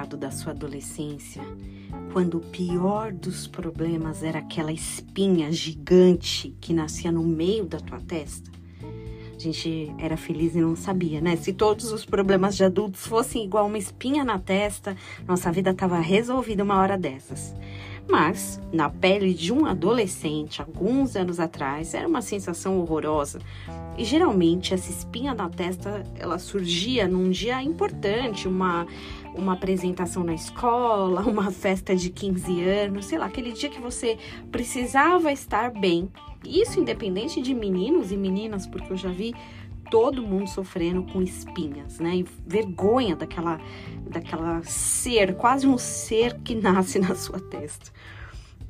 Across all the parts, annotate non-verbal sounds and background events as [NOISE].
lembrado da sua adolescência, quando o pior dos problemas era aquela espinha gigante que nascia no meio da tua testa? A gente era feliz e não sabia, né? Se todos os problemas de adultos fossem igual uma espinha na testa, nossa vida estava resolvida uma hora dessas. Mas, na pele de um adolescente, alguns anos atrás, era uma sensação horrorosa. E geralmente essa espinha na testa, ela surgia num dia importante, uma uma apresentação na escola, [LAUGHS] uma festa de 15 anos, sei lá, aquele dia que você precisava estar bem. Isso independente de meninos e meninas, porque eu já vi todo mundo sofrendo com espinhas, né? E vergonha daquela, daquela ser, quase um ser que [LAUGHS] nasce na sua testa.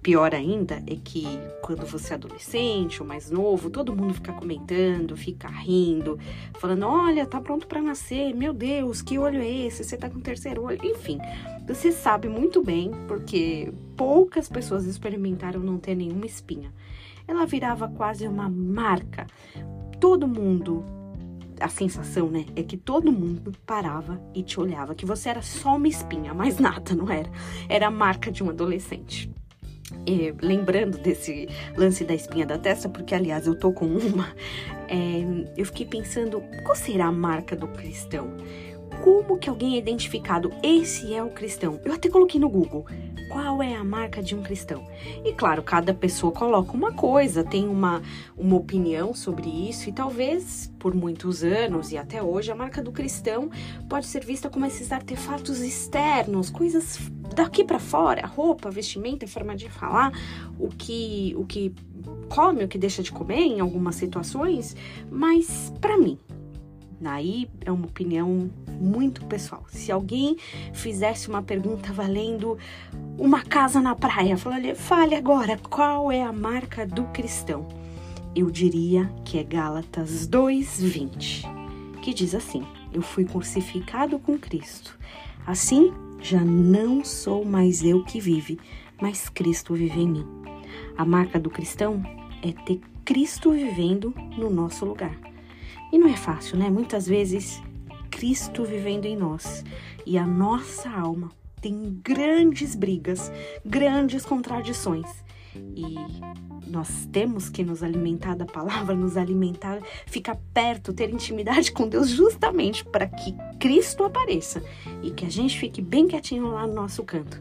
Pior ainda é que quando você é adolescente ou mais novo, todo mundo fica comentando, fica rindo, falando: olha, tá pronto para nascer, meu Deus, que olho é esse? Você tá com terceiro olho. Enfim, você sabe muito bem, porque poucas pessoas experimentaram não ter nenhuma espinha. Ela virava quase uma marca. Todo mundo a sensação, né, é que todo mundo parava e te olhava, que você era só uma espinha, mais nada, não era? Era a marca de um adolescente. E, lembrando desse lance da espinha da testa, porque aliás eu tô com uma, é, eu fiquei pensando qual será a marca do cristão? Como que alguém é identificado? Esse é o cristão. Eu até coloquei no Google qual é a marca de um cristão. E claro, cada pessoa coloca uma coisa, tem uma, uma opinião sobre isso, e talvez por muitos anos e até hoje a marca do cristão pode ser vista como esses artefatos externos, coisas daqui para fora, roupa, vestimenta, forma de falar, o que o que come, o que deixa de comer em algumas situações, mas para mim, Daí é uma opinião muito pessoal. Se alguém fizesse uma pergunta valendo uma casa na praia, fale, fale agora qual é a marca do cristão. Eu diria que é Gálatas 2:20, que diz assim: Eu fui crucificado com Cristo. Assim, já não sou mais eu que vive, mas Cristo vive em mim. A marca do cristão é ter Cristo vivendo no nosso lugar. E não é fácil, né? Muitas vezes Cristo vivendo em nós e a nossa alma tem grandes brigas, grandes contradições. E nós temos que nos alimentar da palavra, [LAUGHS] nos alimentar, ficar perto, ter intimidade com Deus, justamente para que Cristo apareça e que a gente fique bem quietinho lá no nosso canto.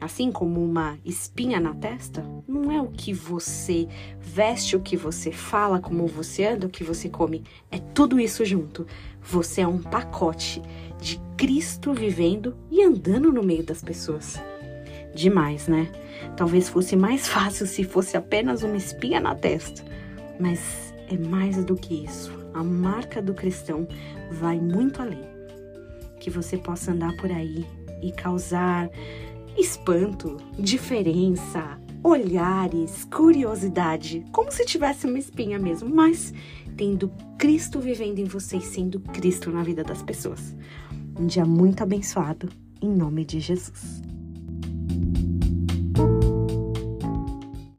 Assim como uma espinha na testa, não é o que você veste, o que você fala, como você anda, o que você come. É tudo isso junto. Você é um pacote de Cristo vivendo e andando no meio das pessoas. Demais, né? Talvez fosse mais [LAUGHS] fácil se fosse apenas uma espinha na testa. Mas é mais do que isso. A marca do cristão vai muito além. Que você possa andar por aí e causar espanto, diferença, olhares, curiosidade, como se tivesse uma espinha mesmo, mas tendo Cristo vivendo em você e sendo Cristo na vida das pessoas. Um dia muito abençoado, em nome de Jesus.